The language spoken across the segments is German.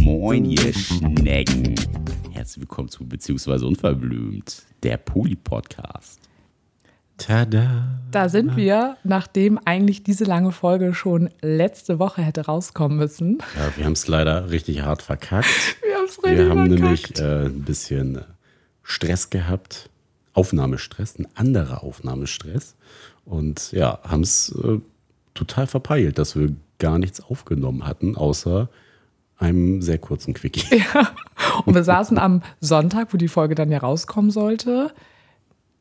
Moin, ihr Schnecken. Herzlich willkommen zu Beziehungsweise Unverblümt, der Poli-Podcast. Tada. Da sind wir, nachdem eigentlich diese lange Folge schon letzte Woche hätte rauskommen müssen. Ja, wir haben es leider richtig hart verkackt. Wir, haben's richtig Wir haben verkackt. nämlich äh, ein bisschen Stress gehabt. Aufnahmestress, ein anderer Aufnahmestress. Und ja, haben es äh, total verpeilt, dass wir gar nichts aufgenommen hatten, außer einem sehr kurzen Quickie. Und wir saßen am Sonntag, wo die Folge dann ja rauskommen sollte.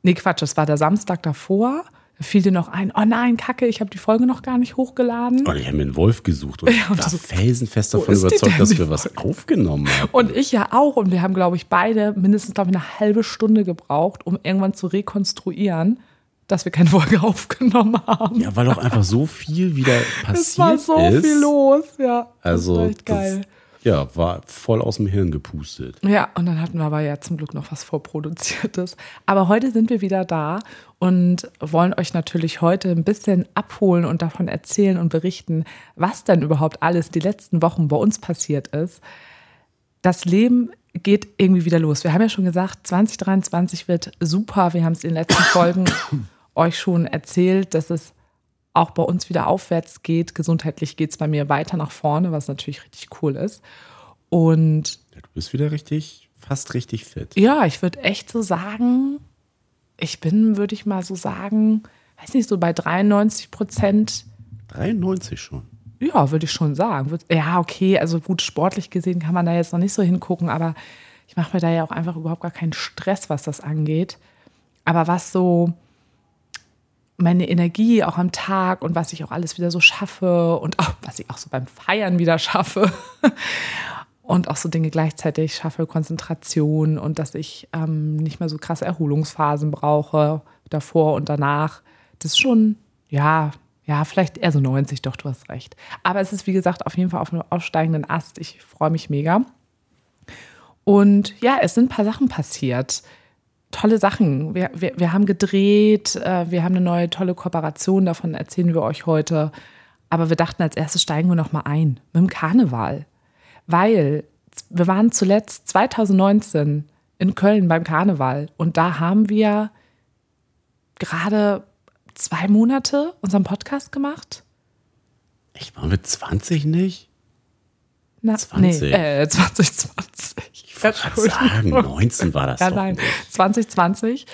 Nee, Quatsch, das war der Samstag davor. Da fiel dir noch ein, oh nein, Kacke, ich habe die Folge noch gar nicht hochgeladen. Und ich habe mir einen Wolf gesucht und Ja, und war so, felsenfest davon überzeugt, dass wir was aufgenommen haben. Und ich ja auch. Und wir haben, glaube ich, beide mindestens, glaube ich, eine halbe Stunde gebraucht, um irgendwann zu rekonstruieren, dass wir keine Folge aufgenommen haben. Ja, weil auch einfach so viel wieder es war passiert so ist. viel los, ja. Also, das echt das- geil. ja, war voll aus dem Hirn gepustet. Ja, und dann hatten wir aber ja zum Glück noch was vorproduziertes. Aber heute sind wir wieder da und wollen euch natürlich heute ein bisschen abholen und davon erzählen und berichten, was denn überhaupt alles die letzten Wochen bei uns passiert ist. Das Leben geht irgendwie wieder los. Wir haben ja schon gesagt, 2023 wird super. Wir haben es in den letzten Folgen euch schon erzählt, dass es auch bei uns wieder aufwärts geht. Gesundheitlich geht es bei mir weiter nach vorne, was natürlich richtig cool ist. Und Ja, du bist wieder richtig, fast richtig fit. ja, ich würde echt so sagen, ich bin, würde ich mal so sagen, weiß nicht, so bei 93 Prozent. 93 schon. Ja, würde ich schon sagen. Ja, okay, also gut, sportlich gesehen kann man da jetzt noch nicht so hingucken, aber ich mache mir da ja auch einfach überhaupt gar keinen Stress, was das angeht. Aber was so meine Energie auch am Tag und was ich auch alles wieder so schaffe und auch was ich auch so beim Feiern wieder schaffe und auch so Dinge gleichzeitig schaffe, Konzentration und dass ich ähm, nicht mehr so krasse Erholungsphasen brauche, davor und danach. Das ist schon, ja, ja, vielleicht eher so 90, doch, du hast recht. Aber es ist, wie gesagt, auf jeden Fall auf einem aufsteigenden Ast. Ich freue mich mega. Und ja, es sind ein paar Sachen passiert. Tolle Sachen. Wir, wir, wir haben gedreht, äh, wir haben eine neue tolle Kooperation, davon erzählen wir euch heute. Aber wir dachten, als erstes steigen wir noch mal ein mit dem Karneval. Weil wir waren zuletzt 2019 in Köln beim Karneval und da haben wir gerade zwei Monate unseren Podcast gemacht. Ich war mit 20 nicht? Na, 20. Nee, äh, 2020. Ich wollte gerade sagen, 19 war das Ja, doch nein, nicht. 2020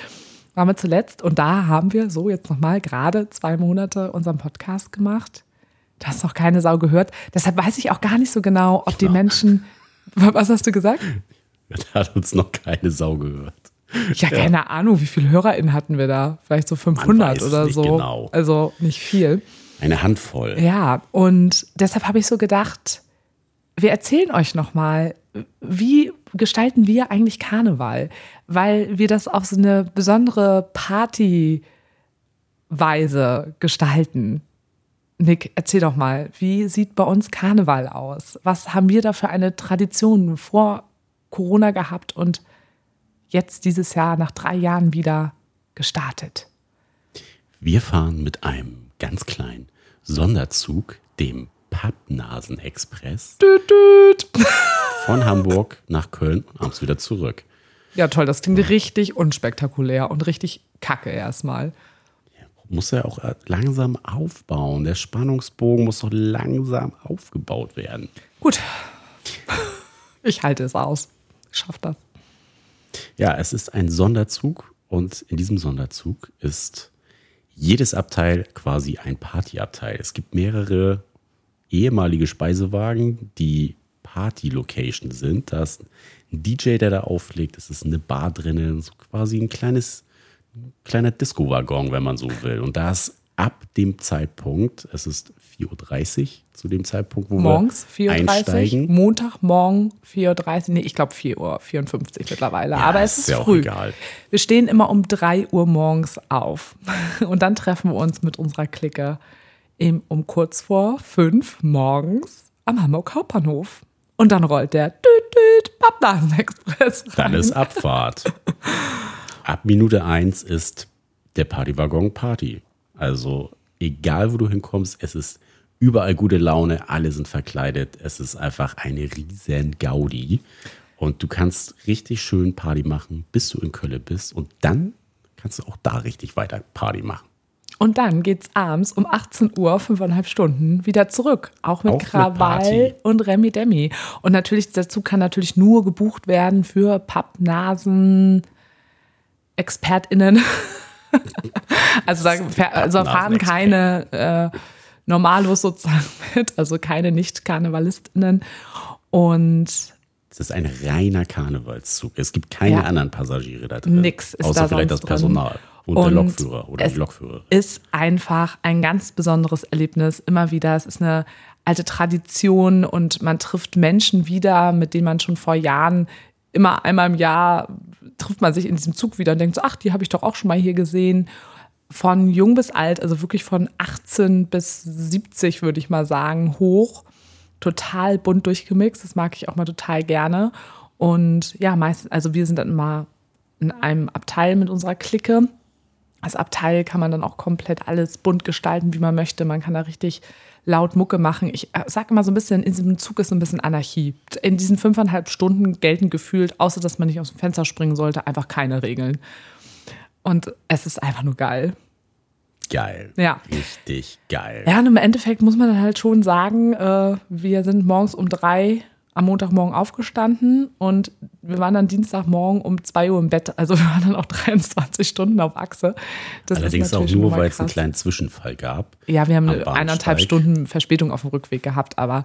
waren wir zuletzt und da haben wir so jetzt nochmal gerade zwei Monate unseren Podcast gemacht. Da hast noch keine Sau gehört. Deshalb weiß ich auch gar nicht so genau, ob die Menschen. Was hast du gesagt? Da hat uns noch keine Sau gehört. Ja, keine Ahnung, wie viele HörerInnen hatten wir da? Vielleicht so 500 weiß es oder so. genau. Also nicht viel. Eine Handvoll. Ja, und deshalb habe ich so gedacht, wir erzählen euch nochmal, wie gestalten wir eigentlich Karneval? Weil wir das auf so eine besondere Partyweise gestalten. Nick, erzähl doch mal, wie sieht bei uns Karneval aus? Was haben wir da für eine Tradition vor Corona gehabt und jetzt dieses Jahr nach drei Jahren wieder gestartet? Wir fahren mit einem ganz kleinen Sonderzug, dem Düt, düt. von Hamburg nach Köln und abends wieder zurück. Ja, toll, das klingt richtig unspektakulär und richtig kacke erstmal. Muss ja auch langsam aufbauen. Der Spannungsbogen muss doch langsam aufgebaut werden. Gut. Ich halte es aus. Schaff das. Ja, es ist ein Sonderzug und in diesem Sonderzug ist jedes Abteil quasi ein Partyabteil. Es gibt mehrere ehemalige Speisewagen, die Party-Location sind. Da ist ein DJ, der da auflegt. Es ist eine Bar drinnen, so quasi ein kleines, kleiner Disco-Waggon, wenn man so will. Und da ist ab dem Zeitpunkt, es ist 4.30 Uhr zu dem Zeitpunkt, wo Morgens wir 4.30 Uhr, einsteigen. Montagmorgen 4.30 Uhr, nee, ich glaube 4 Uhr 54 mittlerweile, aber es ist ist ja auch früh. egal. Wir stehen immer um 3 Uhr morgens auf und dann treffen wir uns mit unserer Clique im, um kurz vor 5 morgens am Hamburg Hauptbahnhof. Und dann rollt der Düt, Düt, Pappnasen-Express Dann ist Abfahrt. Ab Minute eins ist der Partywaggon Party. Also egal wo du hinkommst, es ist überall gute Laune, alle sind verkleidet. Es ist einfach eine riesen Gaudi. Und du kannst richtig schön Party machen, bis du in Köln bist. Und dann kannst du auch da richtig weiter Party machen. Und dann geht's abends um 18 Uhr, fünfeinhalb Stunden, wieder zurück. Auch mit Auch mit Krawall Party. und Remi Demi. Und natürlich, Zug kann natürlich nur gebucht werden für Pappnasen, ExpertInnen. also da also fahren keine äh, Normalos sozusagen mit, also keine Nicht-KarnevalistInnen. Und Es ist ein reiner Karnevalszug. Es gibt keine Ja. anderen Passagiere da drin. Nix ist Außer da vielleicht das Personal und, Und der Lokführer oder es die Lokführerin. ist einfach ein ganz besonderes Erlebnis. Immer wieder. Es ist eine alte Tradition und man trifft Menschen wieder, mit denen man schon vor Jahren immer einmal im Jahr trifft man sich in diesem Zug wieder und denkt so, ach, die habe ich doch auch schon mal hier gesehen. Von jung bis alt, also wirklich von 18 bis 70, würde ich mal sagen, hoch. Total bunt durchgemixt. Das mag ich auch mal total gerne. Und ja, meistens, also wir sind dann immer in einem Abteil mit unserer Clique. Als Abteil kann man dann auch komplett alles bunt gestalten, wie man möchte. Man kann da richtig laut Mucke machen. Ich äh, sag immer so ein bisschen, in diesem Zug ist so ein bisschen Anarchie. In diesen fünfeinhalb Stunden gelten gefühlt, außer dass man nicht aus dem Fenster springen sollte, einfach keine Regeln. Und es ist einfach nur geil. Geil. Ja. Richtig geil. Ja, und im Endeffekt muss man dann halt schon sagen, äh, wir sind morgens um drei am Montagmorgen aufgestanden und wir waren dann Dienstagmorgen um zwei Uhr im Bett. Also wir waren dann auch 23 Stunden auf Achse. Das ist Allerdings auch nur, weil es einen kleinen Zwischenfall gab. Ja, wir haben eineinhalb Stunden Verspätung auf dem Rückweg gehabt, aber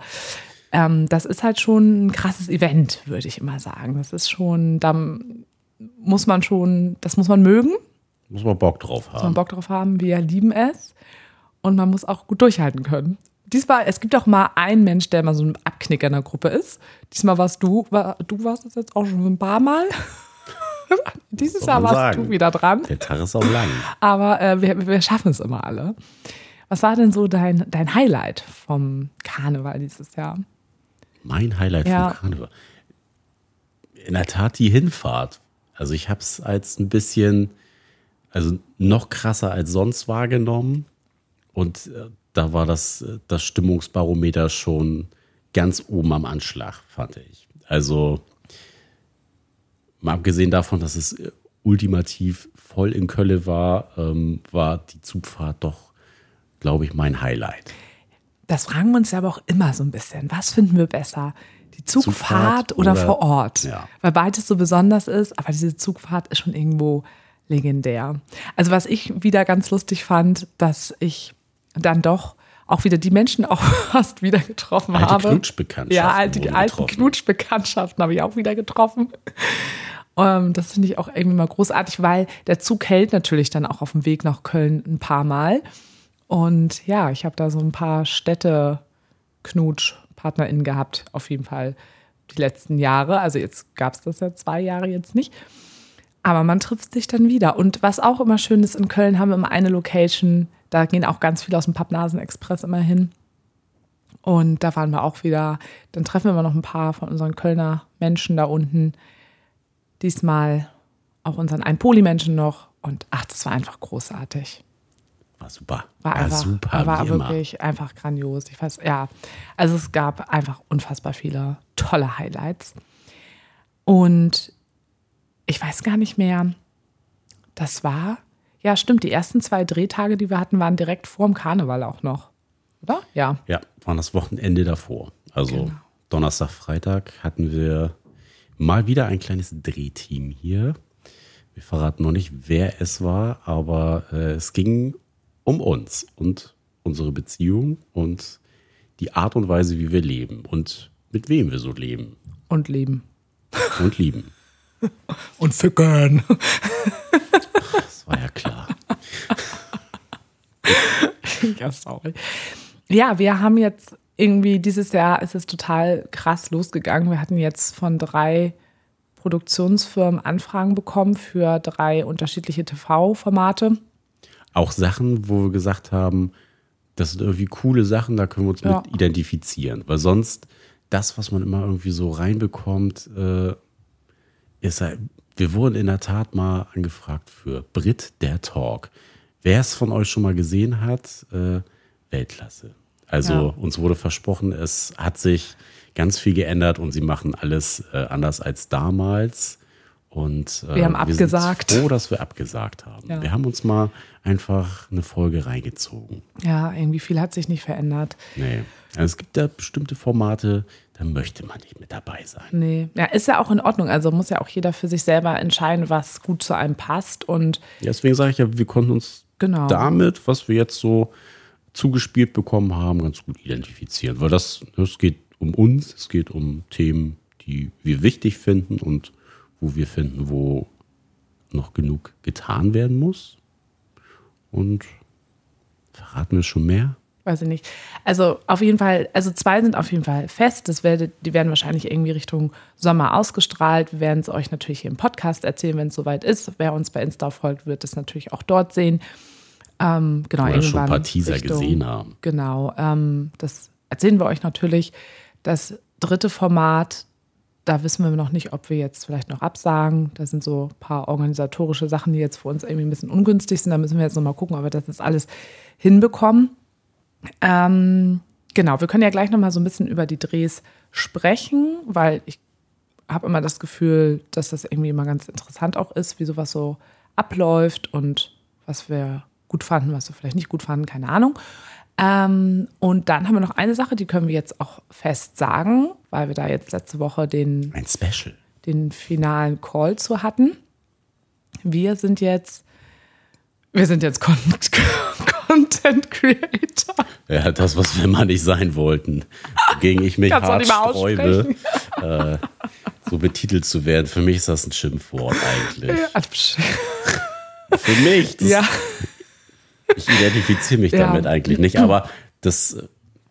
ähm, das ist halt schon ein krasses Event, würde ich immer sagen. Das ist schon, da muss man schon, das muss man mögen, Muss man Bock drauf muss man haben. Bock drauf haben, wir lieben es und man muss auch gut durchhalten können. Diesmal, es gibt auch mal einen Mensch, der mal so ein Abknicker in der Gruppe ist. Diesmal warst du, war, du warst es jetzt auch schon ein paar Mal. Dieses Jahr warst sagen? du wieder dran. Der Tag ist auch lang. Aber äh, wir, wir schaffen es immer alle. Was war denn so dein, dein Highlight vom Karneval dieses Jahr? Mein Highlight Ja. vom Karneval. In der Tat die Hinfahrt. Also ich habe es als ein bisschen, also noch krasser als sonst wahrgenommen. Und äh, da war das, äh, das Stimmungsbarometer schon ganz oben am Anschlag, fand ich. Also mal abgesehen davon, dass es äh, ultimativ voll in Kölle war, ähm, war die Zugfahrt doch, glaube ich, mein Highlight. Das fragen wir uns ja aber auch immer so ein bisschen. Was finden wir besser? Die Zugfahrt, Zugfahrt oder, oder- vor Ort? Ja. Weil beides so besonders ist, aber diese Zugfahrt ist schon irgendwo legendär. Also was ich wieder ganz lustig fand, dass ich dann doch auch wieder die Menschen auch fast wieder getroffen Alte habe. Knutschbekanntschaften Ja, alte, wurden alte getroffen. Knutschbekanntschaften habe ich auch wieder getroffen. Ähm, das finde ich auch irgendwie mal großartig, weil der Zug hält natürlich dann auch auf dem Weg nach Köln ein paar Mal. Und ja, ich habe da so ein paar Städte-Knutsch-PartnerInnen gehabt, auf jeden Fall die letzten Jahre. Also jetzt gab es das ja zwei Jahre jetzt nicht. Aber man trifft sich dann wieder. Und was auch immer schön ist, in Köln haben wir immer eine Location, da gehen auch ganz viele aus dem Pappnasen-Express immer hin. Und da waren wir auch wieder, dann treffen wir immer noch ein paar von unseren Kölner Menschen da unten. Diesmal auch unseren Ein-Poli-Menschen noch. Und ach, das war einfach großartig. War super. War einfach, super, war wie immer. wirklich einfach grandios. Ich weiß, ja, also es gab einfach unfassbar viele tolle Highlights. Und ich weiß gar nicht mehr, das war, ja, stimmt, die ersten zwei Drehtage, die wir hatten, waren direkt vorm Karneval auch noch. Oder? Ja. Ja, waren das Wochenende davor. Also Genau. Donnerstag, Freitag hatten wir mal wieder ein kleines Drehteam hier. Wir verraten noch nicht, wer es war, aber äh, es ging um uns und unsere Beziehung und die Art und Weise, wie wir leben und mit wem wir so leben Und leben. und lieben. Und ficken. Das war ja klar. ja, sorry. Ja, wir haben jetzt irgendwie dieses Jahr ist es total krass losgegangen. Wir hatten jetzt von drei Produktionsfirmen Anfragen bekommen für drei unterschiedliche TV-Formate. Auch Sachen, wo wir gesagt haben, das sind irgendwie coole Sachen, da können wir uns Ja. mit identifizieren. Weil sonst, das, was man immer irgendwie so reinbekommt, äh, ist halt, wir wurden in der Tat mal angefragt für Brit der Talk. wer es von euch schon mal gesehen hat, äh, Weltklasse. Also Ja. uns wurde versprochen, es hat sich ganz viel geändert und sie machen alles äh, anders als damals. Und äh, Wir haben abgesagt. sind froh, dass wir abgesagt haben. Ja. Wir haben uns mal einfach eine Folge reingezogen. Ja, irgendwie viel hat sich nicht verändert. Nee. Also es gibt da bestimmte Formate, da möchte man nicht mit dabei sein. Nee, ja, ist ja auch in Ordnung. Also muss ja auch jeder für sich selber entscheiden, was gut zu einem passt. Und Ja, Deswegen sage ich ja, wir konnten uns Genau. damit, was wir jetzt so zugespielt bekommen haben, ganz gut identifizieren. Weil das, es geht um uns, es geht um Themen, die wir wichtig finden und wo wir finden, wo noch genug getan werden muss. Und verraten wir schon mehr? Weiß ich nicht. Also auf jeden Fall, also zwei sind auf jeden Fall fest. Das werdet, die werden wahrscheinlich irgendwie Richtung Sommer ausgestrahlt. Wir werden es euch natürlich hier im Podcast erzählen, wenn es soweit ist. Wer uns bei Insta folgt, wird es natürlich auch dort sehen. Ähm, genau, Oder schon ein paar Teaser Richtung- gesehen haben. Genau, ähm, das erzählen wir euch natürlich. Das dritte Format, da wissen wir noch nicht, ob wir jetzt vielleicht noch absagen. Da sind so ein paar organisatorische Sachen, die jetzt für uns irgendwie ein bisschen ungünstig sind. Da müssen wir jetzt nochmal gucken, ob wir das jetzt alles hinbekommen. Ähm, genau, wir können ja gleich nochmal so ein bisschen über die Drehs sprechen, weil ich habe immer das Gefühl, dass das irgendwie immer ganz interessant auch ist, wie sowas so abläuft und was wir gut fanden, was wir vielleicht nicht gut fanden, keine Ahnung. Ähm, und dann haben wir noch eine Sache, die können wir jetzt auch fest sagen, weil wir da jetzt letzte Woche den, Ein Special. den finalen Call zu hatten. Wir sind jetzt, wir sind jetzt Con Content Creator. Ja, das, was wir mal nicht sein wollten. Wogegen ich mich hart sträube, äh, so betitelt zu werden. Für mich ist das ein Schimpfwort eigentlich. Für mich. Das, Ja, Ich identifiziere mich Ja. damit eigentlich nicht. Aber das,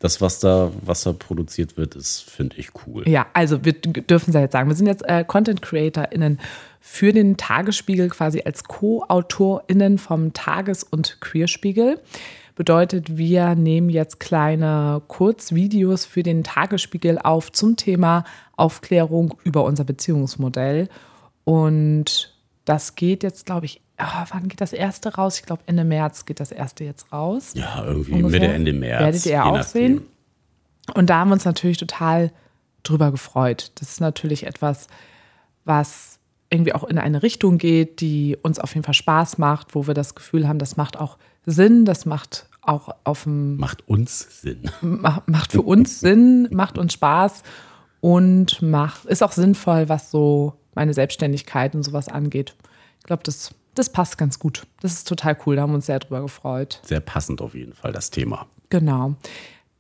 das was, da, was da produziert wird, ist, finde ich cool. Ja, also wir dürfen es ja jetzt sagen. Wir sind jetzt äh, Content CreatorInnen für den Tagesspiegel quasi als Co-AutorInnen vom Tages- und Queerspiegel. Bedeutet, wir nehmen jetzt kleine Kurzvideos für den Tagesspiegel auf zum Thema Aufklärung über unser Beziehungsmodell. Und das geht jetzt, glaube ich, ah, wann geht das erste raus? Ich glaube, Ende März geht das erste jetzt raus. Ja, irgendwie Ungefähr. Mitte, Ende März. Werdet ihr auch sehen. Und da haben wir uns natürlich total drüber gefreut. Das ist natürlich etwas, was irgendwie auch in eine Richtung geht, die uns auf jeden Fall Spaß macht, wo wir das Gefühl haben, das macht auch Sinn, das macht auch auf dem Macht uns Sinn. macht, macht für uns Sinn, macht uns Spaß und macht, ist auch sinnvoll, was so meine Selbstständigkeit und sowas angeht. Ich glaube, das, das passt ganz gut. Das ist total cool, da haben wir uns sehr drüber gefreut. Sehr passend auf jeden Fall, das Thema. Genau.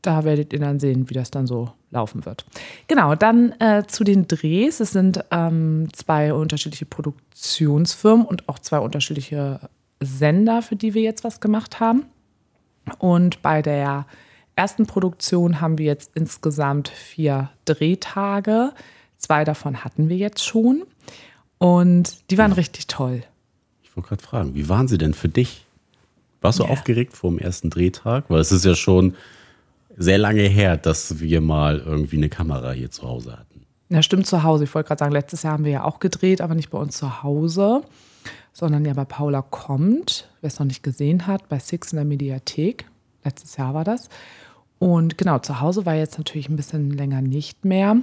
Da werdet ihr dann sehen, wie das dann so laufen wird. Genau, dann äh, zu den Drehs. Es sind ähm, zwei unterschiedliche Produktionsfirmen und auch zwei unterschiedliche Sender, für die wir jetzt was gemacht haben. Und bei der ersten Produktion haben wir jetzt insgesamt vier Drehtage. Zwei davon hatten wir jetzt schon. Und die waren richtig toll. Ich wollte gerade fragen, wie waren sie denn für dich? Warst du aufgeregt vor dem ersten Drehtag? Weil es ist ja schon sehr lange her, dass wir mal irgendwie eine Kamera hier zu Hause hatten. Ja, stimmt zu Hause. Ich wollte gerade sagen, letztes Jahr haben wir ja auch gedreht, aber nicht bei uns zu Hause, sondern ja bei Paula kommt, wer es noch nicht gesehen hat, bei Six in der Mediathek. Letztes Jahr war das. Und genau, zu Hause war jetzt natürlich ein bisschen länger nicht mehr.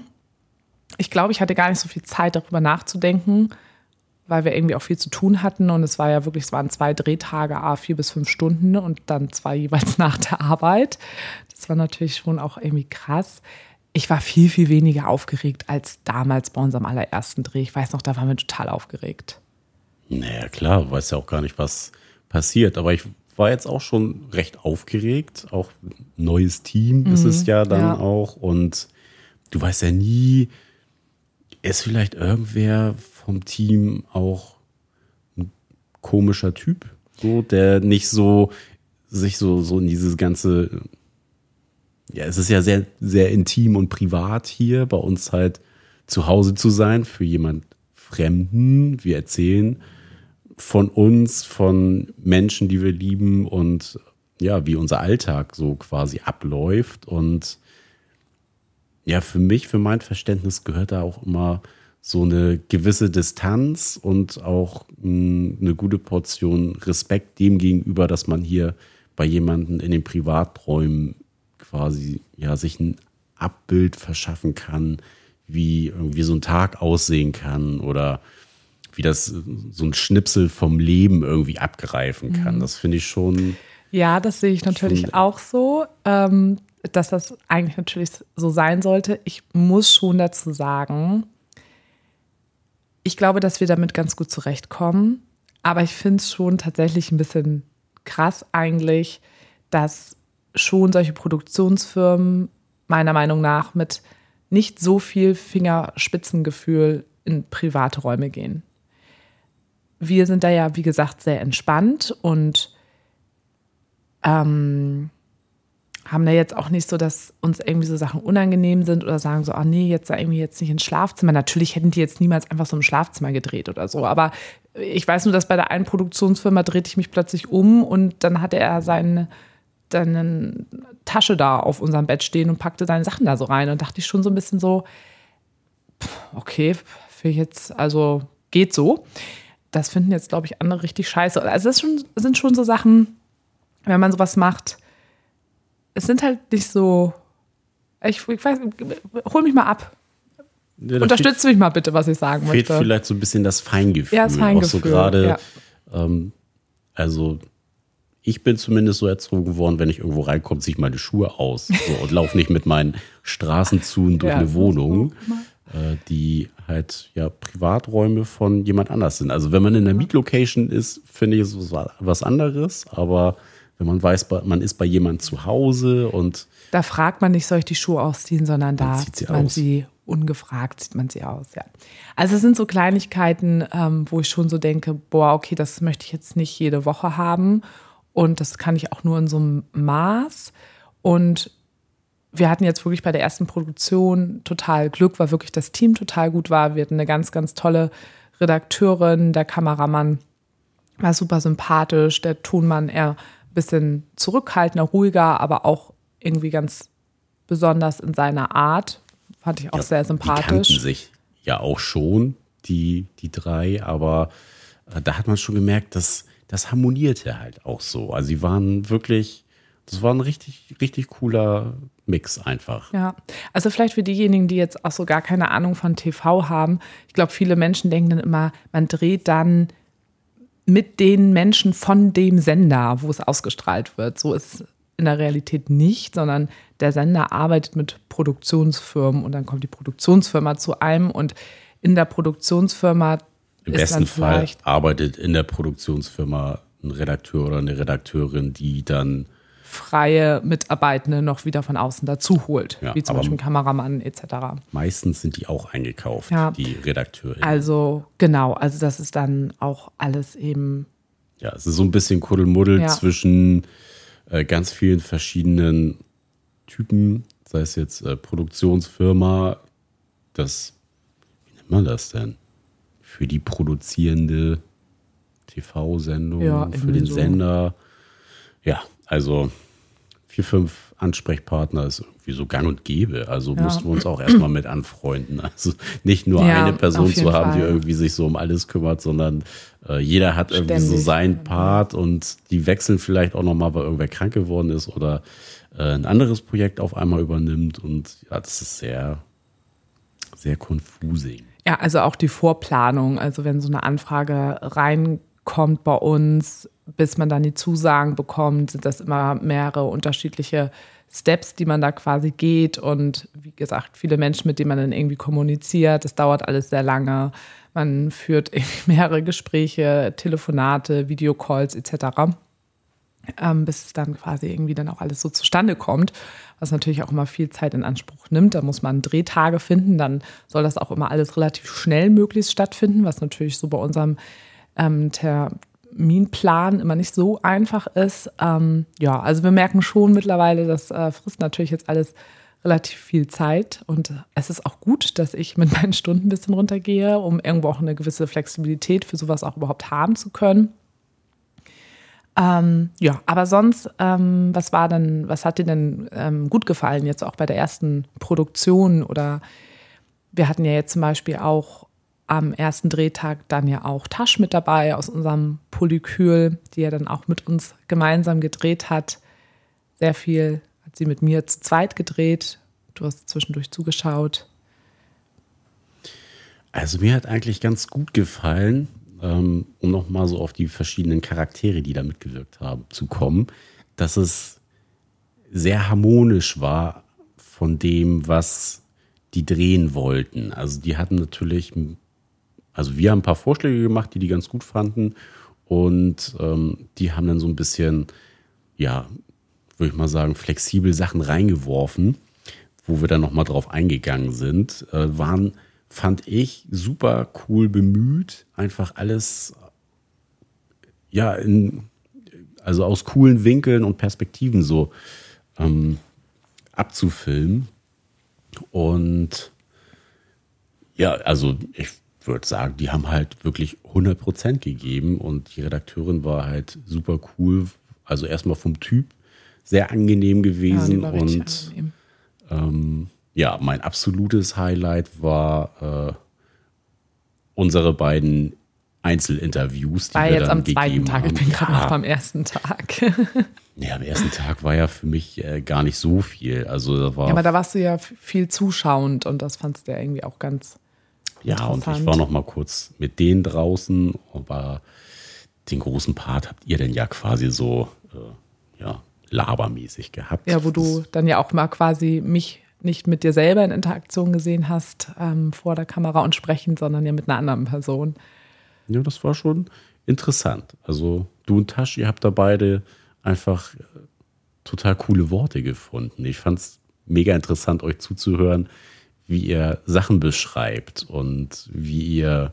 Ich glaube, ich hatte gar nicht so viel Zeit, darüber nachzudenken, weil wir irgendwie auch viel zu tun hatten. Und es war ja wirklich, es waren zwei Drehtage, a vier bis fünf Stunden und dann zwei jeweils nach der Arbeit. Das war natürlich schon auch irgendwie krass. Ich war viel, viel weniger aufgeregt als damals bei unserem allerersten Dreh. Ich weiß noch, da waren wir total aufgeregt. Naja, klar, du weißt ja auch gar nicht, was passiert. Aber ich war jetzt auch schon recht aufgeregt. Auch neues Team ist es ja dann ja. auch. Und du weißt ja nie, ist vielleicht irgendwer vom Team auch ein komischer Typ, so, der nicht so sich so, so in dieses ganze, ja, es ist ja sehr, sehr intim und privat hier bei uns halt zu Hause zu sein für jemand Fremden. Wir erzählen von uns, von Menschen, die wir lieben und ja, wie unser Alltag so quasi abläuft. Und ja, für mich, für mein Verständnis gehört da auch immer so eine gewisse Distanz und auch mh, eine gute Portion Respekt dem gegenüber, dass man hier bei jemandem in den Privaträumen quasi ja sich ein Abbild verschaffen kann, wie irgendwie so ein Tag aussehen kann oder wie das so ein Schnipsel vom Leben irgendwie abgreifen kann. Mhm. Das finde ich schon. Ja, das sehe ich natürlich auch so, ähm, dass das eigentlich natürlich so sein sollte. Ich muss schon dazu sagen, ich glaube, dass wir damit ganz gut zurechtkommen. Aber ich finde es schon tatsächlich ein bisschen krass eigentlich, dass schon solche Produktionsfirmen meiner Meinung nach mit nicht so viel Fingerspitzengefühl in private Räume gehen. Wir sind da ja, wie gesagt, sehr entspannt und ähm, haben da jetzt auch nicht so, dass uns irgendwie so Sachen unangenehm sind oder sagen so, ah nee, jetzt irgendwie jetzt nicht ins Schlafzimmer. Natürlich hätten die jetzt niemals einfach so im Schlafzimmer gedreht oder so. Aber ich weiß nur, dass bei der einen Produktionsfirma drehte ich mich plötzlich um und dann hatte er seine, seine Tasche da auf unserem Bett stehen und packte seine Sachen da so rein. Und dachte ich schon so ein bisschen so, okay, für jetzt, also geht so. Das finden jetzt, glaube ich, andere richtig scheiße. Also das sind schon so Sachen, wenn man sowas macht, es sind halt nicht so. Ich, ich weiß, hol mich mal ab. Ja, Unterstütze mich mal bitte, was ich sagen fehlt, fehlt möchte. vielleicht so ein bisschen das Feingefühl. Ja, das Auch so Feingefühl, gerade, ja. ähm, also ich bin zumindest so erzogen worden, wenn ich irgendwo reinkomme, ziehe ich meine Schuhe aus so, und laufe nicht mit meinen Straßenzuen durch Ja, eine Wohnung, äh, die halt ja Privaträume von jemand anders sind. Also wenn man in der Mietlocation ist, finde ich es was anderes, aber wenn man weiß, man ist bei jemandem zu Hause und Da fragt man nicht, soll ich die Schuhe ausziehen, sondern da zieht sie man aus. sie ungefragt, zieht man sie aus, ja. Also es sind so Kleinigkeiten, ähm, wo ich schon so denke, boah, okay, das möchte ich jetzt nicht jede Woche haben. Und das kann ich auch nur in so einem Maß. Und wir hatten jetzt wirklich bei der ersten Produktion total Glück, weil wirklich das Team total gut war. Wir hatten eine ganz, ganz tolle Redakteurin, der Kameramann war super sympathisch, der Tonmann eher ein bisschen zurückhaltender, ruhiger, aber auch irgendwie ganz besonders in seiner Art. Fand ich auch Ja, sehr Die kannten sympathisch. sich ja auch schon, die, die drei, aber äh, da hat man schon gemerkt, dass das harmonierte halt auch so. Also sie waren wirklich, das war ein richtig, richtig cooler Mix einfach. Ja, also vielleicht für diejenigen, die jetzt auch so gar keine Ahnung von TV haben. Ich glaube, viele Menschen denken dann immer, man dreht dann mit den Menschen von dem Sender, wo es ausgestrahlt wird. So ist in der Realität nicht, sondern der Sender arbeitet mit Produktionsfirmen und dann kommt die Produktionsfirma zu einem und in der Produktionsfirma Im besten Fall arbeitet in der Produktionsfirma ein Redakteur oder eine Redakteurin, die dann freie Mitarbeitende noch wieder von außen dazu holt, Ja, wie zum Beispiel Kameramann etc. meistens sind die auch eingekauft, Ja. die Redakteurinnen. Also genau, also das ist dann auch alles eben Ja, es ist so ein bisschen Kuddelmuddel Ja. zwischen äh, ganz vielen verschiedenen Typen, sei es jetzt äh, Produktionsfirma, das, wie nennt man das denn? Für die produzierende TV-Sendung, für den so. Sender. Ja, also vier, fünf Ansprechpartner ist irgendwie so gang und gäbe. Also Ja. mussten wir uns auch erstmal mit anfreunden. Also nicht nur Ja, eine Person zu haben, die Fall. irgendwie sich so um alles kümmert, sondern äh, jeder hat irgendwie so Ständig. seinen Part und die wechseln vielleicht auch nochmal, weil irgendwer krank geworden ist oder äh, ein anderes Projekt auf einmal übernimmt. Und ja, das ist sehr, sehr confusing. Ja, also auch die Vorplanung. Also wenn so eine Anfrage reinkommt bei uns, bis man dann die Zusagen bekommt, sind das immer mehrere unterschiedliche Steps, die man da quasi geht. Und wie gesagt, viele Menschen, mit denen man dann irgendwie kommuniziert. Das dauert alles sehr lange. Man führt mehrere Gespräche, Telefonate, Videocalls etc. ähm, bis es dann quasi irgendwie dann auch alles so zustande kommt, was natürlich auch immer viel Zeit in Anspruch nimmt. Da muss man Drehtage finden, dann soll das auch immer alles relativ schnell möglichst stattfinden, was natürlich so bei unserem ähm, Terminplan immer nicht so einfach ist. Ähm, ja, also wir merken schon mittlerweile, das äh, frisst natürlich jetzt alles relativ viel Zeit und es ist auch gut, dass ich mit meinen Stunden ein bisschen runtergehe, um irgendwo auch eine gewisse Flexibilität für sowas auch überhaupt haben zu können. Ähm, ja, aber sonst, ähm, was war denn, was hat dir denn ähm, gut gefallen, jetzt auch bei der ersten Produktion? Oder wir hatten ja jetzt zum Beispiel auch am ersten Drehtag dann ja auch Tasch mit dabei aus unserem Polykül, die er dann auch mit uns gemeinsam gedreht hat. Sehr viel hat sie mit mir zu zweit gedreht. Du hast zwischendurch zugeschaut. Also mir hat eigentlich ganz gut gefallen, ähm, um nochmal so auf die verschiedenen Charaktere, die da mitgewirkt haben, zu kommen, dass es sehr harmonisch war von dem, was die drehen wollten. Also die hatten natürlich, also wir haben ein paar Vorschläge gemacht, die die ganz gut fanden und ähm, die haben dann so ein bisschen, ja, würde ich mal sagen, flexibel Sachen reingeworfen, wo wir dann nochmal drauf eingegangen sind, äh, waren fand ich super cool bemüht, einfach alles ja in, also aus coolen Winkeln und Perspektiven so ähm, abzufilmen. Und ja, also ich würde sagen, die haben halt wirklich 100 Prozent gegeben und die Redakteurin war halt super cool. Also erstmal vom Typ sehr angenehm gewesen ja, und. Ähm, ja, mein absolutes Highlight war äh, unsere beiden Einzelinterviews, die war wir jetzt dann am zweiten Tag, haben. ich bin gerade noch beim ersten Tag. ja, am ersten Tag war ja für mich äh, gar nicht so viel. Also da war ja, aber da warst du ja viel zuschauend und das fandst du ja irgendwie auch ganz Ja, und ich war noch mal kurz mit denen draußen, aber den großen Part habt ihr denn ja quasi so, äh, ja, labermäßig gehabt. Ja, wo du dann ja auch mal quasi mich nicht mit dir selber in Interaktion gesehen hast ähm, vor der Kamera und sprechen, sondern ja mit einer anderen Person. Ja, das war schon interessant. Also du und Tasch, ihr habt da beide einfach äh, total coole Worte gefunden. Ich fand es mega interessant, euch zuzuhören, wie ihr Sachen beschreibt und wie ihr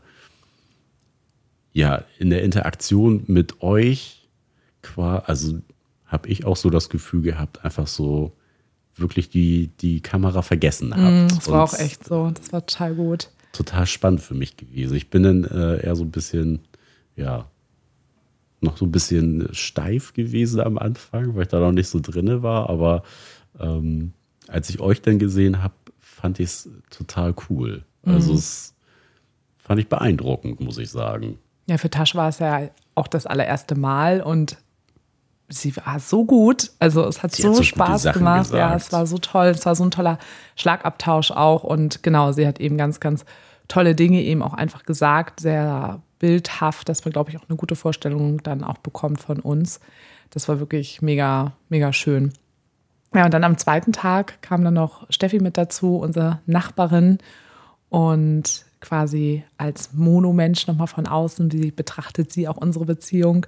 ja in der Interaktion mit euch quasi, also habe ich auch so das Gefühl gehabt, einfach so wirklich die, die Kamera vergessen habt. Mm, das war auch echt so. Das war total gut. Total spannend für mich gewesen. Ich bin dann äh, eher so ein bisschen, ja, noch so ein bisschen steif gewesen am Anfang, weil ich da noch nicht so drinne war. Aber ähm, als ich euch dann gesehen habe, fand ich es total cool. Also mhm. es fand ich beeindruckend, muss ich sagen. Ja, für Tasch war es ja auch das allererste Mal und sie war so gut. Also es hat so, hat so Spaß gemacht. Gesagt. Ja, es war so toll. Es war so ein toller Schlagabtausch auch. Und genau, sie hat eben ganz, ganz tolle Dinge eben auch einfach gesagt, sehr bildhaft, dass man, glaube ich, auch eine gute Vorstellung dann auch bekommt von uns. Das war wirklich mega, mega schön. Ja, und dann am zweiten Tag kam dann noch Steffi mit dazu, unsere Nachbarin. Und quasi als Monomensch nochmal von außen, wie betrachtet sie auch unsere Beziehung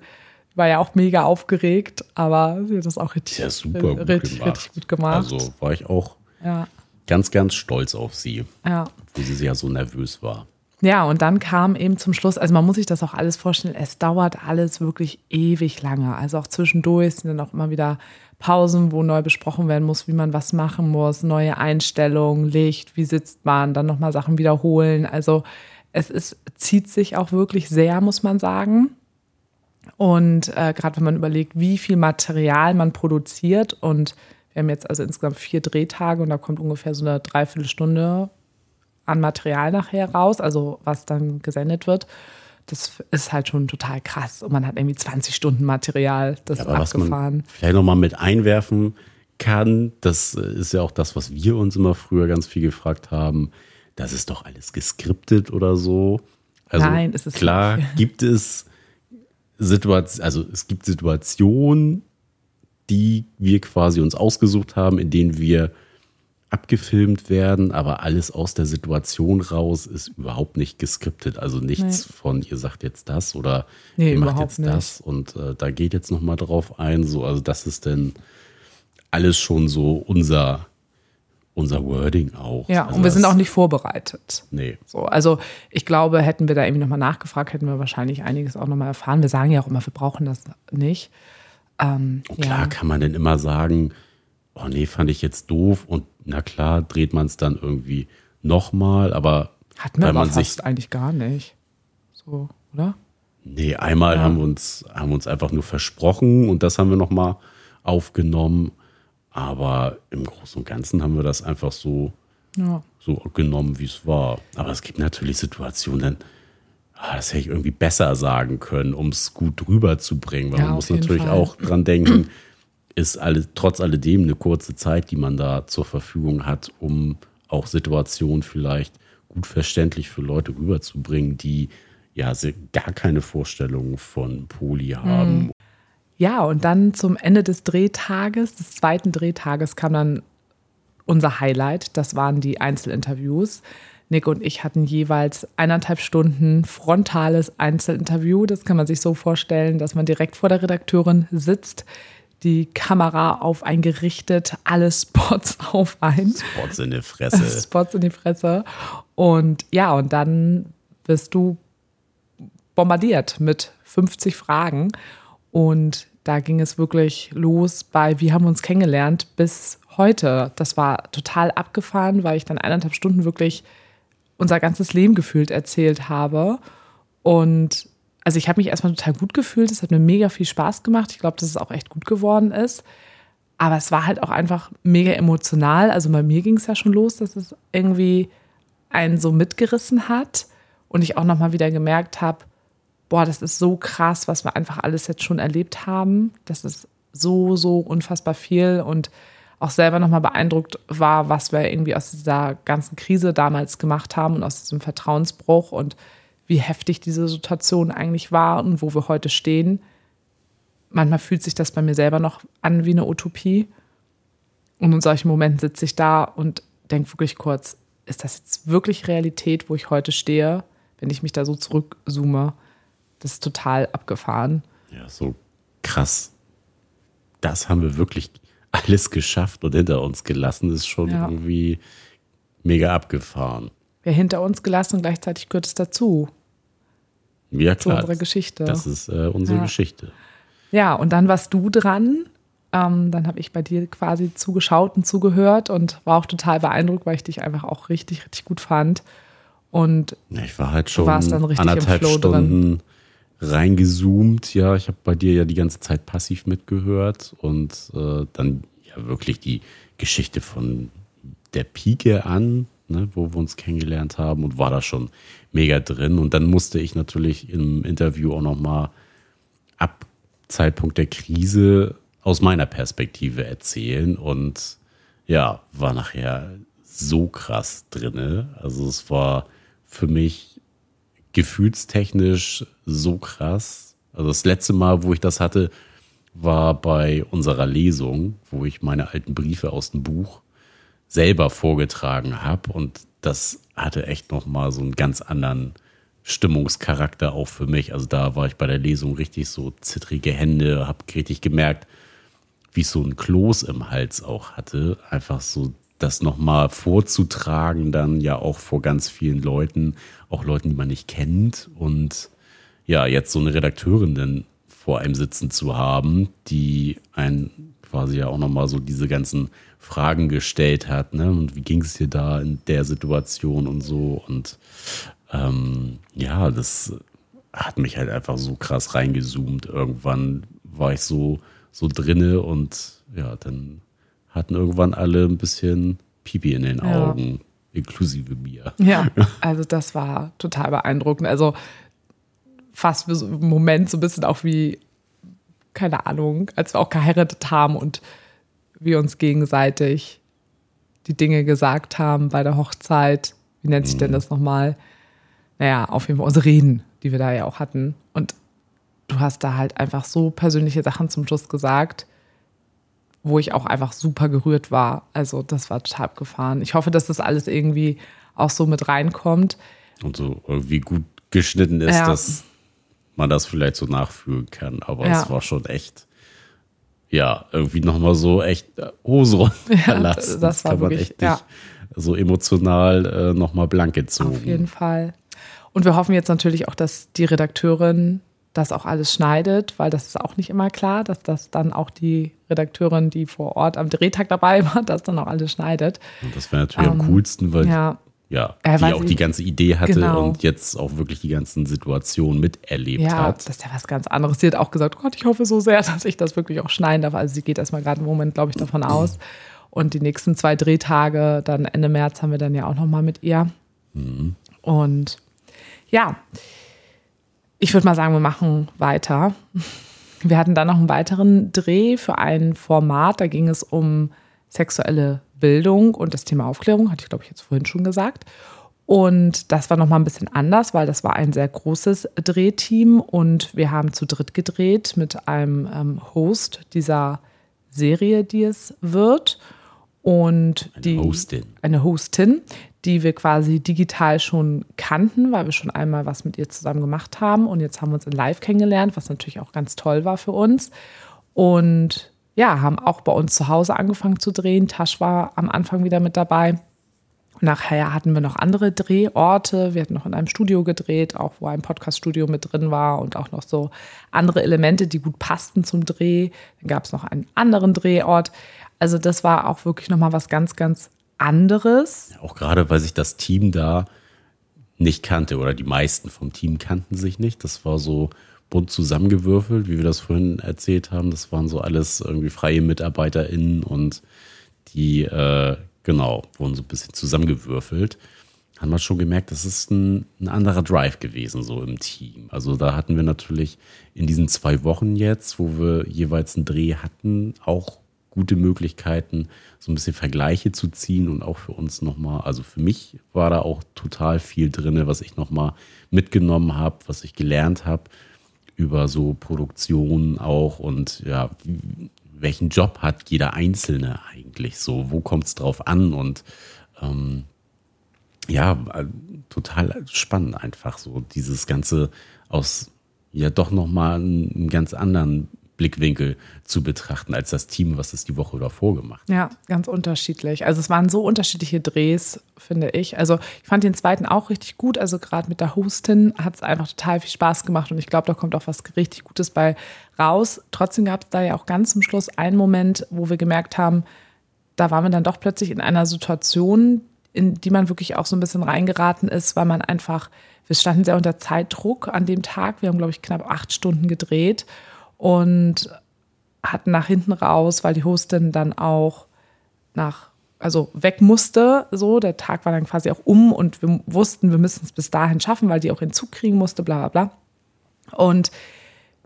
war ja auch mega aufgeregt, aber sie hat das auch richtig, ja, super gut, richtig, gemacht. richtig gut gemacht. Also war ich auch ja. ganz, ganz stolz auf sie, ja. wo sie ja so nervös war. Ja, und dann kam eben zum Schluss, also man muss sich das auch alles vorstellen, es dauert alles wirklich ewig lange. Also auch zwischendurch sind dann auch immer wieder Pausen, wo neu besprochen werden muss, wie man was machen muss, neue Einstellungen, Licht, wie sitzt man, dann nochmal Sachen wiederholen. Also es ist, zieht sich auch wirklich sehr, muss man sagen. Und äh, gerade wenn man überlegt, wie viel Material man produziert und wir haben jetzt also insgesamt vier Drehtage und da kommt ungefähr so eine Dreiviertelstunde an Material nachher raus, also was dann gesendet wird. Das ist halt schon total krass. Und man hat irgendwie 20 Stunden Material, das ja, aber abgefahren. Was man vielleicht nochmal mit einwerfen kann, das ist ja auch das, was wir uns immer früher ganz viel gefragt haben. Das ist doch alles geskriptet oder so. Also Nein, ist es klar nicht. gibt es Situation, also es gibt Situationen, die wir quasi uns ausgesucht haben, in denen wir abgefilmt werden, aber alles aus der Situation raus ist überhaupt nicht geskriptet. Also nichts nee. von, ihr sagt jetzt das oder nee, ihr macht jetzt nicht. das und äh, da geht jetzt nochmal drauf ein. So, also das ist denn alles schon so unser unser Wording auch. Ja, also und wir sind auch nicht vorbereitet. Nee. So, also ich glaube, hätten wir da irgendwie nochmal nachgefragt, hätten wir wahrscheinlich einiges auch nochmal erfahren. Wir sagen ja auch immer, wir brauchen das nicht. Ähm, klar ja. kann man denn immer sagen, oh nee, fand ich jetzt doof und na klar dreht man es dann irgendwie nochmal, aber wir aber man fast sich eigentlich gar nicht. So, oder? Nee, einmal ja. haben wir uns haben uns einfach nur versprochen und das haben wir nochmal aufgenommen aber im Großen und Ganzen haben wir das einfach so Ja. so genommen, wie es war. Aber es gibt natürlich Situationen, ah, das hätte ich irgendwie besser sagen können, um es gut rüberzubringen. Weil Ja, man muss natürlich Fall. auch dran denken, ist alle, trotz alledem eine kurze Zeit, die man da zur Verfügung hat, um auch Situationen vielleicht gut verständlich für Leute rüberzubringen, die ja gar keine Vorstellung von Poli Mhm. haben. Ja, und dann zum Ende des Drehtages, des zweiten Drehtages, kam dann unser Highlight. Das waren die Einzelinterviews. Nick und ich hatten jeweils eineinhalb Stunden frontales Einzelinterview. Das kann man sich so vorstellen, dass man direkt vor der Redakteurin sitzt, die Kamera auf ein gerichtet, alle Spots auf ein. Spots in der Fresse. Spots in die Fresse. Und ja, und dann wirst du bombardiert mit 50 Fragen. Und da ging es wirklich los bei Wir haben uns kennengelernt bis heute. Das war total abgefahren, weil ich dann eineinhalb Stunden wirklich unser ganzes Leben gefühlt erzählt habe. Und also ich habe mich erstmal total gut gefühlt. Es hat mir mega viel Spaß gemacht. Ich glaube, dass es auch echt gut geworden ist. Aber es war halt auch einfach mega emotional. Also bei mir ging es ja schon los, dass es irgendwie einen so mitgerissen hat. Und ich auch nochmal wieder gemerkt habe, boah, das ist so krass, was wir einfach alles jetzt schon erlebt haben. Das ist so, so unfassbar viel. Und auch selber nochmal beeindruckt war, was wir irgendwie aus dieser ganzen Krise damals gemacht haben und aus diesem Vertrauensbruch und wie heftig diese Situation eigentlich war und wo wir heute stehen. Manchmal fühlt sich das bei mir selber noch an wie eine Utopie. Und in solchen Momenten sitze ich da und denke wirklich kurz, ist das jetzt wirklich Realität, wo ich heute stehe, wenn ich mich da so zurückzoome? Das ist total abgefahren. Ja, so krass. Das haben wir wirklich alles geschafft und hinter uns gelassen. Das ist schon Ja. irgendwie mega abgefahren. Wer hinter uns gelassen und gleichzeitig gehört es dazu, Ja, zu klar. unserer Geschichte. Das ist äh, unsere Ja. Geschichte. Ja, und dann warst du dran. Ähm, dann habe ich bei dir quasi zugeschaut und zugehört und war auch total beeindruckt, weil ich dich einfach auch richtig, richtig gut fand. Und ich war halt schon anderthalb drin. Stunden reingezoomt. Ja, ich habe bei dir ja die ganze Zeit passiv mitgehört und äh, dann ja wirklich die Geschichte von der Pike an, ne, wo wir uns kennengelernt haben und war da schon mega drin. Und dann musste ich natürlich im Interview auch nochmal ab Zeitpunkt der Krise aus meiner Perspektive erzählen und ja, war nachher so krass drinne. Also es war für mich gefühlstechnisch so krass. Also das letzte Mal, wo ich das hatte, war bei unserer Lesung, wo ich meine alten Briefe aus dem Buch selber vorgetragen habe und das hatte echt noch mal so einen ganz anderen Stimmungscharakter auch für mich. Also da war ich bei der Lesung richtig so zittrige Hände, habe richtig gemerkt, wie ich so ein Kloß im Hals auch hatte. Einfach so das nochmal vorzutragen, dann ja auch vor ganz vielen Leuten, auch Leuten, die man nicht kennt. Und ja, jetzt so eine Redakteurin dann vor einem sitzen zu haben, die einen quasi ja auch nochmal so diese ganzen Fragen gestellt hat, ne? Und wie ging es dir da in der Situation und so? Und ähm, ja, das hat mich halt einfach so krass reingezoomt. Irgendwann war ich so, so drinne und ja, dann hatten irgendwann alle ein bisschen Pipi in den Ja. Augen, inklusive mir. ja, also das war total beeindruckend. Also fast einen Moment so ein bisschen auch wie, keine Ahnung, als wir auch geheiratet haben und wir uns gegenseitig die Dinge gesagt haben bei der Hochzeit. Wie nennt sich denn das nochmal? Naja, auf jeden Fall unsere Reden, die wir da ja auch hatten. Und du hast da halt einfach so persönliche Sachen zum Schluss gesagt, wo ich auch einfach super gerührt war. Also das war total abgefahren. Ich hoffe, dass das alles irgendwie auch so mit reinkommt. Und so irgendwie gut geschnitten ist, Ja. dass man das vielleicht so nachfühlen kann. Aber Ja. es war schon echt, ja, irgendwie nochmal so echt äh, Hose runterlassen. das war kann man wirklich- echt ja. nicht so emotional äh, nochmal blank gezogen. Auf jeden Fall. Und wir hoffen jetzt natürlich auch, dass die Redakteurin das auch alles schneidet, weil das ist auch nicht immer klar, dass das dann auch die Redakteurin, die vor Ort am Drehtag dabei war, das dann auch alles schneidet. Und das wäre natürlich am coolsten, weil Ähm, Ja, ja, Äh, die auch die ganze Idee hatte Genau. und jetzt auch wirklich die ganzen Situationen miterlebt ja, hat. das ist ja was ganz anderes. Sie hat auch gesagt, Gott, ich hoffe so sehr, dass ich das wirklich auch schneiden darf. Also sie geht erstmal gerade im Moment, glaube ich, davon aus. Und die nächsten zwei Drehtage, dann Ende März, haben wir dann ja auch nochmal mit ihr. Mhm. Und ja, ich würde mal sagen, wir machen weiter. Wir hatten dann noch einen weiteren Dreh für ein Format. Da ging es um sexuelle Bildung und das Thema Aufklärung, hatte ich glaube ich jetzt vorhin schon gesagt. Und das war nochmal ein bisschen anders, weil das war ein sehr großes Drehteam und wir haben zu dritt gedreht mit einem ähm, Host dieser Serie, die es wird. Und Eine die, Hostin. Eine Hostin, die wir quasi digital schon kannten, weil wir schon einmal was mit ihr zusammen gemacht haben. Und jetzt haben wir uns in Live kennengelernt, was natürlich auch ganz toll war für uns. Und ja, haben auch bei uns zu Hause angefangen zu drehen. Tasch war am Anfang wieder mit dabei. Nachher hatten wir noch andere Drehorte. Wir hatten noch in einem Studio gedreht, auch wo ein Podcaststudio mit drin war und auch noch so andere Elemente, die gut passten zum Dreh. Dann gab es noch einen anderen Drehort. Also das war auch wirklich nochmal was ganz, ganz anderes. Auch gerade, weil sich das Team da nicht kannte oder die meisten vom Team kannten sich nicht. Das war so bunt zusammengewürfelt, wie wir das vorhin erzählt haben. Das waren so alles irgendwie freie MitarbeiterInnen und die, äh, genau, wurden so ein bisschen zusammengewürfelt. Hat man schon gemerkt, das ist ein, ein anderer Drive gewesen, so im Team. Also da hatten wir natürlich in diesen zwei Wochen jetzt, wo wir jeweils einen Dreh hatten, auch gute Möglichkeiten, so ein bisschen Vergleiche zu ziehen und auch für uns nochmal, also für mich war da auch total viel drin, was ich nochmal mitgenommen habe, was ich gelernt habe über so Produktion auch und ja, welchen Job hat jeder Einzelne eigentlich so, wo kommt es drauf an? Und ähm, ja, total spannend einfach so dieses Ganze aus ja doch nochmal einen ganz anderen Blickwinkel zu betrachten als das Team, was es die Woche davor gemacht hat. Ja, ganz unterschiedlich. Also es waren so unterschiedliche Drehs, finde ich. Also ich fand den zweiten auch richtig gut. Also gerade mit der Hostin hat es einfach total viel Spaß gemacht und ich glaube, da kommt auch was richtig Gutes bei raus. Trotzdem gab es da ja auch ganz zum Schluss einen Moment, wo wir gemerkt haben, da waren wir dann doch plötzlich in einer Situation, in die man wirklich auch so ein bisschen reingeraten ist, weil man einfach, wir standen sehr unter Zeitdruck an dem Tag. Wir haben, glaube ich, knapp acht Stunden gedreht und hatten nach hinten raus, weil die Hostin dann auch nach, also weg musste, so, der Tag war dann quasi auch um und wir wussten, wir müssen es bis dahin schaffen, weil die auch in Zug kriegen musste, bla bla bla. Und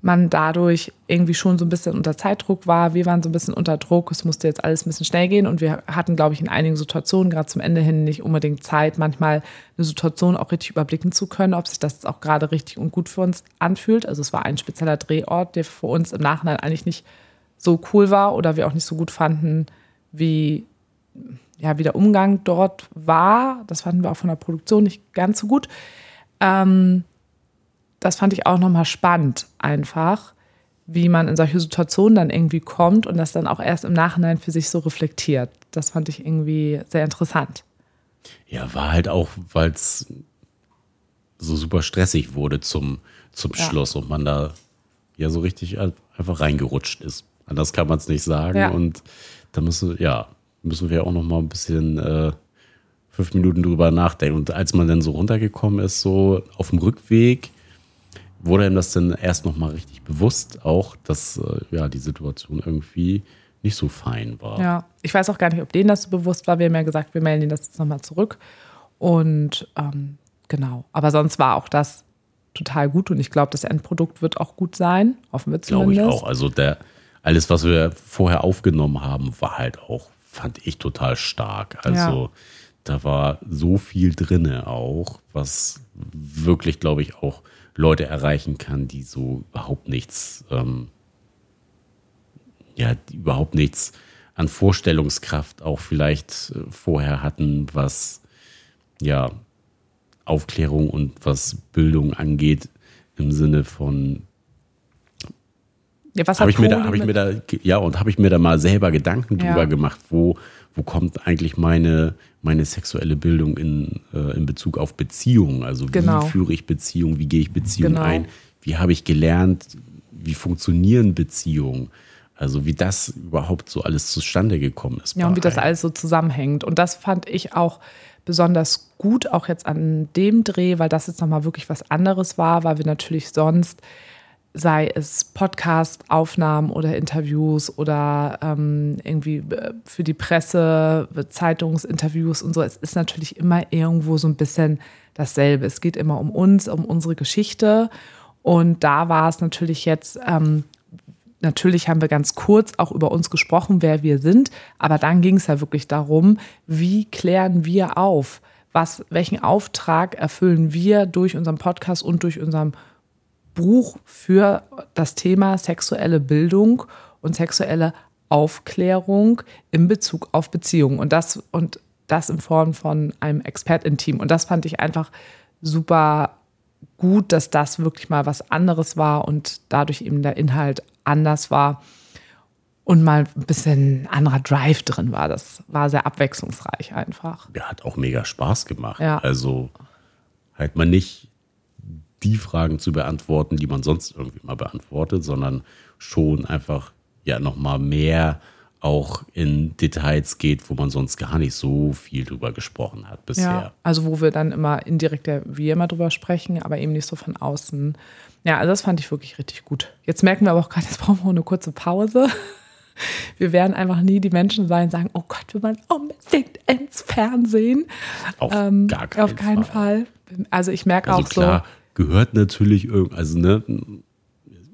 man dadurch irgendwie schon so ein bisschen unter Zeitdruck war. Wir waren so ein bisschen unter Druck. Es musste jetzt alles ein bisschen schnell gehen und wir hatten, glaube ich, in einigen Situationen, gerade zum Ende hin, nicht unbedingt Zeit, manchmal eine Situation auch richtig überblicken zu können, ob sich das auch gerade richtig und gut für uns anfühlt. Also es war ein spezieller Drehort, der für uns im Nachhinein eigentlich nicht so cool war oder wir auch nicht so gut fanden, wie, ja, wie der Umgang dort war. Das fanden wir auch von der Produktion nicht ganz so gut. Ähm, das fand ich auch nochmal spannend, einfach, wie man in solche Situationen dann irgendwie kommt und das dann auch erst im Nachhinein für sich so reflektiert. Das fand ich irgendwie sehr interessant. Ja, war halt auch, weil es so super stressig wurde zum, zum Ja. Schluss und man da ja so richtig einfach reingerutscht ist. Anders kann man es nicht sagen. Ja. Und da müssen, ja, müssen wir auch noch mal ein bisschen äh, fünf Minuten drüber nachdenken. Und als man dann so runtergekommen ist, so auf dem Rückweg, wurde ihm das dann erst noch mal richtig bewusst, auch, dass äh, ja die Situation irgendwie nicht so fein war. Ja, ich weiß auch gar nicht, ob denen das so bewusst war. Wir haben ja gesagt, wir melden ihnen das jetzt nochmal zurück. Und ähm, genau, aber sonst war auch das total gut und ich glaube, das Endprodukt wird auch gut sein. Hoffen wir Glaube zumindest. ich auch. Also der, alles, was wir vorher aufgenommen haben, war halt auch, fand ich total stark. Also Ja. da war so viel drinne auch, was wirklich, glaube ich, auch Leute erreichen kann, die so überhaupt nichts, ähm, ja, die überhaupt nichts an Vorstellungskraft auch vielleicht äh, vorher hatten, was ja Aufklärung und was Bildung angeht, im Sinne von Ja, was habe ich mir da, habe ich mir da, ja, und habe ich mir da mal selber Gedanken Ja. drüber gemacht, wo, wo kommt eigentlich meine, meine sexuelle Bildung in, äh, in Bezug auf Beziehungen? Also wie Genau. führe ich Beziehungen, wie gehe ich Beziehungen Genau. ein? Wie habe ich gelernt, wie funktionieren Beziehungen? Also wie das überhaupt so alles zustande gekommen ist. Ja, und wie das einem. alles so zusammenhängt. Und das fand ich auch besonders gut, auch jetzt an dem Dreh, weil das jetzt nochmal wirklich was anderes war, weil wir natürlich sonst sei es Podcast-Aufnahmen oder Interviews oder ähm, irgendwie äh, für die Presse, Zeitungsinterviews und so. Es ist natürlich immer irgendwo so ein bisschen dasselbe. Es geht immer um uns, um unsere Geschichte. Und da war es natürlich jetzt, ähm, natürlich haben wir ganz kurz auch über uns gesprochen, wer wir sind. Aber dann ging es ja wirklich darum, wie klären wir auf? Was, welchen Auftrag erfüllen wir durch unseren Podcast und durch unseren Buch für das Thema sexuelle Bildung und sexuelle Aufklärung in Bezug auf Beziehungen. Und das, und das in Form von einem Expertenteam. Und das fand ich einfach super gut, dass das wirklich mal was anderes war und dadurch eben der Inhalt anders war und mal ein bisschen anderer Drive drin war. Das war sehr abwechslungsreich einfach. Ja, hat auch mega Spaß gemacht. Ja. Also halt mal nicht die Fragen zu beantworten, die man sonst irgendwie mal beantwortet, sondern schon einfach ja nochmal mehr auch in Details geht, wo man sonst gar nicht so viel drüber gesprochen hat bisher. Ja, also wo wir dann immer indirekt ja wir immer drüber sprechen, aber eben nicht so von außen. Ja, also das fand ich wirklich richtig gut. Jetzt merken wir aber auch gerade, jetzt brauchen wir eine kurze Pause. Wir werden einfach nie die Menschen sein, sagen, oh Gott, wir wollen unbedingt ins Fernsehen. Auf Ähm, gar keinen auf keinen Fall. Fall. Also ich merke Also auch klar, gehört natürlich irgendwie, also ne,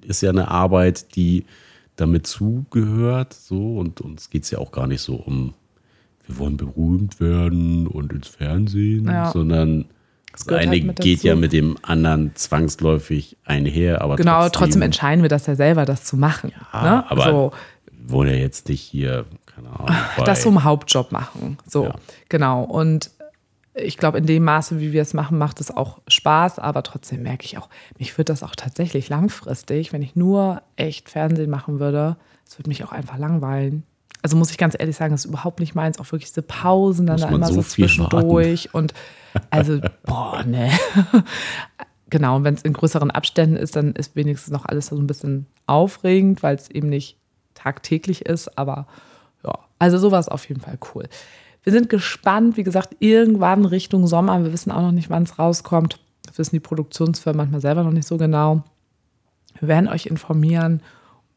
ist ja eine Arbeit, die damit zugehört, so und uns geht es ja auch gar nicht so um, wir wollen berühmt werden und ins Fernsehen, Ja. sondern das gehört eine halt geht ja dazu. mit dem anderen zwangsläufig einher, aber genau, trotzdem entscheiden wir das ja selber, das zu machen. Ja, ne? aber so, wir wollen ja jetzt nicht hier, keine Ahnung, das zum Hauptjob machen. So, Ja. genau. Und ich glaube, in dem Maße, wie wir es machen, macht es auch Spaß, aber trotzdem merke ich auch, mich würde das auch tatsächlich langfristig, wenn ich nur echt Fernsehen machen würde, es würde mich auch einfach langweilen. Also muss ich ganz ehrlich sagen, das ist überhaupt nicht meins, auch wirklich diese Pausen dann da immer so so, zwischendurch und also, boah, ne. genau, und wenn es in größeren Abständen ist, dann ist wenigstens noch alles so ein bisschen aufregend, weil es eben nicht tagtäglich ist, aber ja, also sowas auf jeden Fall cool. Wir sind gespannt, wie gesagt, irgendwann Richtung Sommer. Wir wissen auch noch nicht, wann es rauskommt. Das wissen die Produktionsfirmen manchmal selber noch nicht so genau. Wir werden euch informieren.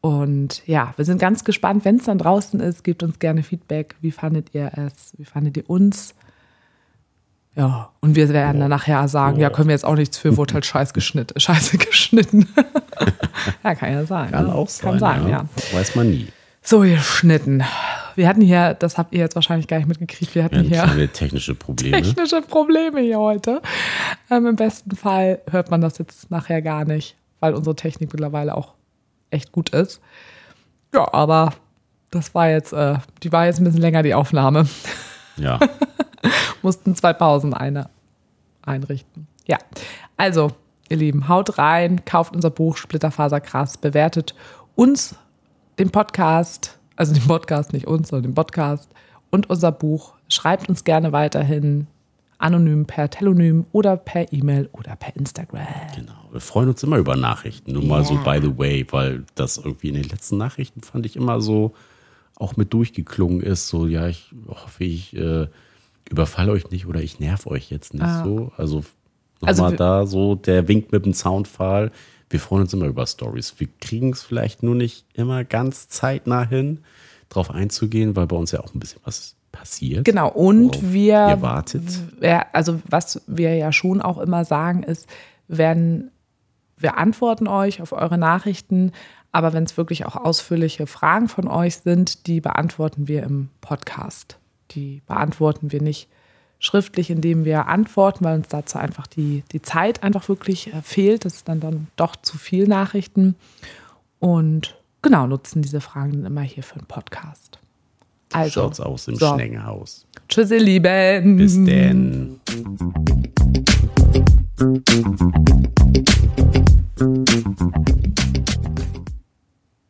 Und ja, wir sind ganz gespannt, wenn es dann draußen ist. Gebt uns gerne Feedback. Wie fandet ihr es? Wie fandet ihr uns? Ja, und wir werden dann nachher sagen, ja, können wir jetzt auch nichts für, wurde halt scheiß geschnitten, scheiße geschnitten. ja, kann ja sein. kann ne? auch sein, Kann sein, ja. Weiß man nie. So, geschnitten. Wir hatten hier, das habt ihr jetzt wahrscheinlich gar nicht mitgekriegt, wir hatten Wir hier technische Probleme. technische Probleme hier heute. Ähm, Im besten Fall hört man das jetzt nachher gar nicht, weil unsere Technik mittlerweile auch echt gut ist. Ja, aber das war jetzt, äh, die war jetzt ein bisschen länger, die Aufnahme. Ja, Mussten zwei Pausen eine einrichten. Ja, also, ihr Lieben, haut rein, kauft unser Buch Splitterfaserkrass, bewertet uns, den Podcast, also den Podcast, nicht uns, sondern den Podcast und unser Buch. Schreibt uns gerne weiterhin anonym per Telonym oder per E-Mail oder per Instagram. genau. Wir freuen uns immer über Nachrichten. Nur mal so by the way, weil das irgendwie in den letzten Nachrichten fand ich immer so auch mit durchgeklungen ist. So, ja, ich hoffe, ich äh, überfalle euch nicht oder ich nerv euch jetzt nicht Ah. so. Also nochmal Also da so der Wink mit dem Soundfall. Wir freuen uns immer über Stories. Wir kriegen es vielleicht nur nicht immer ganz zeitnah hin, drauf einzugehen, weil bei uns ja auch ein bisschen was passiert. Genau, und wir. ihr wartet. Ja, also, was wir ja schon auch immer sagen, ist, wenn wir antworten euch auf eure Nachrichten, aber wenn es wirklich auch ausführliche Fragen von euch sind, die beantworten wir im Podcast. Die beantworten wir nicht schriftlich, indem wir antworten, weil uns dazu einfach die, die Zeit einfach wirklich äh, fehlt. Das ist dann, dann doch zu viel Nachrichten. Und genau, nutzen diese Fragen dann immer hier für einen Podcast. Also, Schaut's aus im so. Schnengenhaus. Tschüss, ihr Lieben. Bis denn.